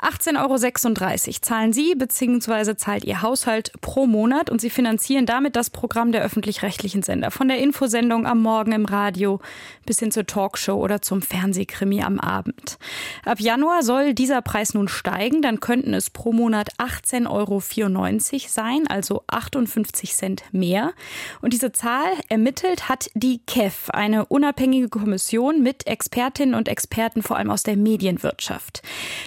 18,36 Euro zahlen Sie bzw. zahlt Ihr Haushalt pro Monat und Sie finanzieren damit das Programm der öffentlich-rechtlichen Sender. Von der Infosendung am Morgen im Radio bis hin zur Talkshow oder zum Fernsehkrimi am Abend. Ab Januar soll dieser Preis nun steigen, dann könnten es pro Monat 18,94 Euro sein, also 58 Cent mehr. Und diese Zahl ermittelt hat die KEF, eine unabhängige Kommission mit Expertinnen und Experten vor allem aus der Medienwirtschaft.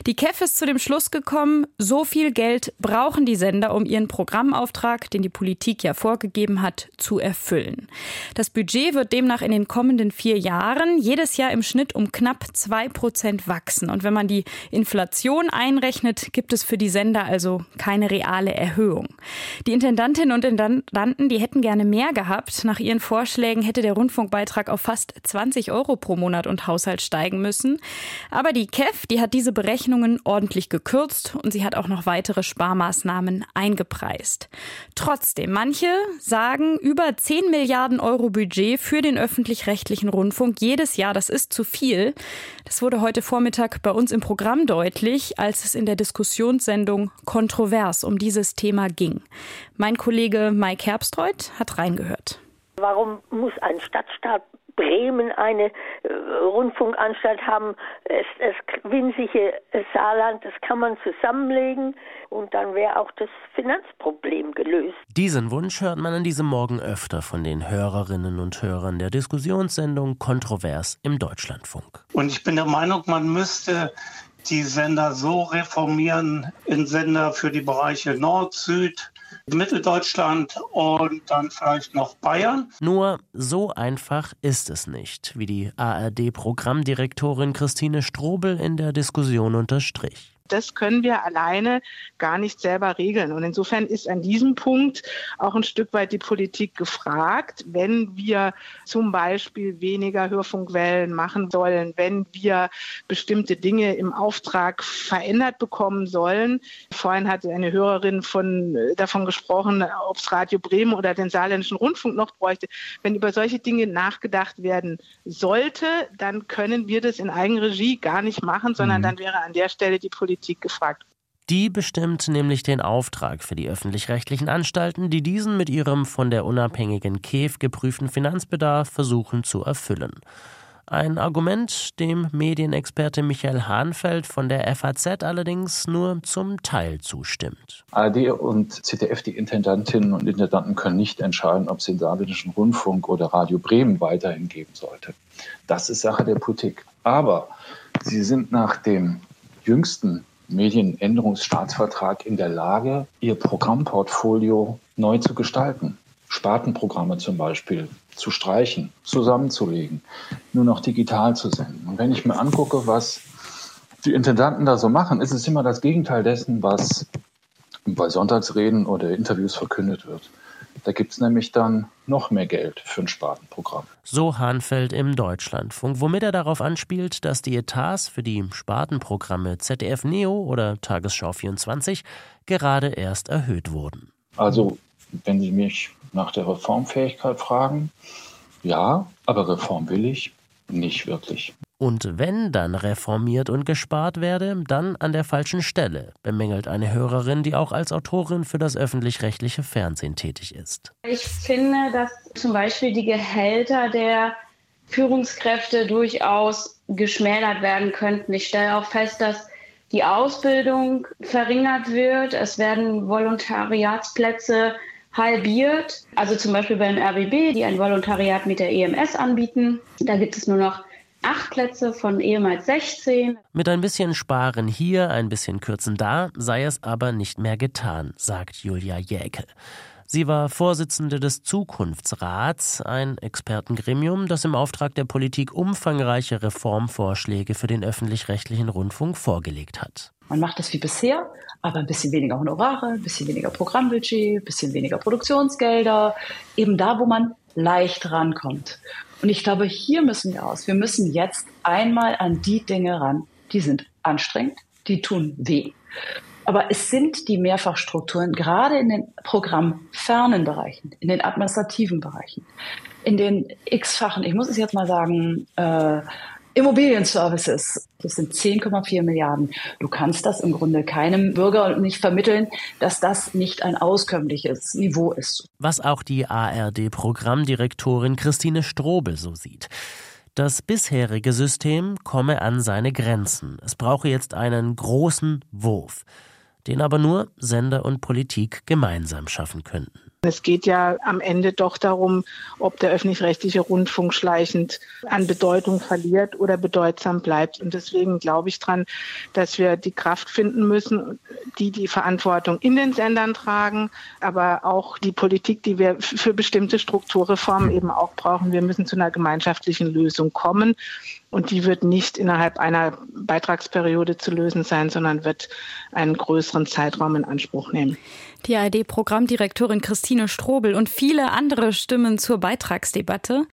Die KEF ist zu dem Schluss gekommen, so viel Geld brauchen die Sender, um ihren Programmauftrag, den die Politik ja vorgegeben hat, zu erfüllen. Das Budget wird demnach in den kommenden vier Jahren jedes Jahr im Schnitt um knapp zwei Prozent wachsen. Und wenn man die Inflation einrechnet, gibt es für die Sender also keine reale Erhöhung. Die Intendantinnen und Intendanten, die hätten gerne mehr gehabt. Nach ihren Vorschlägen hätte der Rundfunkbeitrag auf fast 20 Euro pro Monat und Haushalt steigen müssen. Aber die KEF, die hat diese Berechnungen ordentlich ordentlich gekürzt und sie hat auch noch weitere Sparmaßnahmen eingepreist. Trotzdem, manche sagen, über 10 Milliarden Euro Budget für den öffentlich-rechtlichen Rundfunk jedes Jahr, das ist zu viel. Das wurde heute Vormittag bei uns im Programm deutlich, als es in der Diskussionssendung kontrovers um dieses Thema ging. Mein Kollege Mike Herbstreuth hat reingehört. Warum muss ein Stadtstaat Bremen eine äh, Rundfunkanstalt haben, es, das winzige Saarland, das kann man zusammenlegen und dann wäre auch das Finanzproblem gelöst. Diesen Wunsch hört man an diesem Morgen öfter von den Hörerinnen und Hörern der Diskussionssendung Kontrovers im Deutschlandfunk. Und ich bin der Meinung, man müsste die Sender so reformieren in Sender für die Bereiche Nord, Süd, Mitteldeutschland und dann vielleicht noch Bayern. Nur so einfach ist es nicht, wie die ARD-Programmdirektorin Christine Strobel in der Diskussion unterstrich das können wir alleine gar nicht selber regeln. Und insofern ist an diesem Punkt auch ein Stück weit die Politik gefragt, wenn wir zum Beispiel weniger Hörfunkwellen machen sollen, wenn wir bestimmte Dinge im Auftrag verändert bekommen sollen. Vorhin hat eine Hörerin von, davon gesprochen, ob es Radio Bremen oder den saarländischen Rundfunk noch bräuchte. Wenn über solche Dinge nachgedacht werden sollte, dann können wir das in Eigenregie gar nicht machen, sondern mhm. dann wäre an der Stelle die Politik Politik gefragt. Die bestimmt nämlich den Auftrag für die öffentlich-rechtlichen Anstalten, die diesen mit ihrem von der unabhängigen KEF geprüften Finanzbedarf versuchen zu erfüllen. Ein Argument, dem Medienexperte Michael Hahnfeld von der FAZ allerdings nur zum Teil zustimmt. ARD und ZDF, die Intendantinnen und Intendanten, können nicht entscheiden, ob es den saarländischen Rundfunk oder Radio Bremen weiterhin geben sollte. Das ist Sache der Politik. Aber sie sind nach dem jüngsten Medienänderungsstaatsvertrag in der Lage, ihr Programmportfolio neu zu gestalten. Spartenprogramme zum Beispiel zu streichen, zusammenzulegen, nur noch digital zu senden. Und wenn ich mir angucke, was die Intendanten da so machen, ist es immer das Gegenteil dessen, was bei Sonntagsreden oder Interviews verkündet wird. Da gibt es nämlich dann noch mehr Geld für ein Spartenprogramm. So Hahnfeld im Deutschlandfunk, womit er darauf anspielt, dass die Etats für die Spartenprogramme ZDF Neo oder Tagesschau 24 gerade erst erhöht wurden. Also, wenn Sie mich nach der Reformfähigkeit fragen, ja, aber Reform will ich nicht wirklich. Und wenn dann reformiert und gespart werde, dann an der falschen Stelle, bemängelt eine Hörerin, die auch als Autorin für das öffentlich-rechtliche Fernsehen tätig ist. Ich finde, dass zum Beispiel die Gehälter der Führungskräfte durchaus geschmälert werden könnten. Ich stelle auch fest, dass die Ausbildung verringert wird. Es werden Volontariatsplätze halbiert. Also zum Beispiel beim RBB, die ein Volontariat mit der EMS anbieten. Da gibt es nur noch acht Plätze von ehemals 16. Mit ein bisschen Sparen hier, ein bisschen Kürzen da, sei es aber nicht mehr getan, sagt Julia Jäkel. Sie war Vorsitzende des Zukunftsrats, ein Expertengremium, das im Auftrag der Politik umfangreiche Reformvorschläge für den öffentlich-rechtlichen Rundfunk vorgelegt hat. Man macht es wie bisher, aber ein bisschen weniger Honorare, ein bisschen weniger Programmbudget, ein bisschen weniger Produktionsgelder, eben da, wo man leicht rankommt. Und ich glaube, hier müssen wir aus. Wir müssen jetzt einmal an die Dinge ran, die sind anstrengend, die tun weh. Aber es sind die Mehrfachstrukturen, gerade in den programmfernen Bereichen, in den administrativen Bereichen, in den x-fachen, ich muss es jetzt mal sagen, äh, Immobilienservices, das sind 10,4 Milliarden. Du kannst das im Grunde keinem Bürger nicht vermitteln, dass das nicht ein auskömmliches Niveau ist. Was auch die ARD-Programmdirektorin Christine Strobel so sieht. Das bisherige System komme an seine Grenzen. Es brauche jetzt einen großen Wurf, den aber nur Sender und Politik gemeinsam schaffen könnten. Es geht ja am Ende doch darum, ob der öffentlich-rechtliche Rundfunk schleichend an Bedeutung verliert oder bedeutsam bleibt. Und deswegen glaube ich dran, dass wir die Kraft finden müssen, die die Verantwortung in den Sendern tragen, aber auch die Politik, die wir für bestimmte Strukturreformen eben auch brauchen. Wir müssen zu einer gemeinschaftlichen Lösung kommen. Und die wird nicht innerhalb einer Beitragsperiode zu lösen sein, sondern wird einen größeren Zeitraum in Anspruch nehmen. Die ARD-Programmdirektorin Christine Strobel und viele andere Stimmen zur Beitragsdebatte.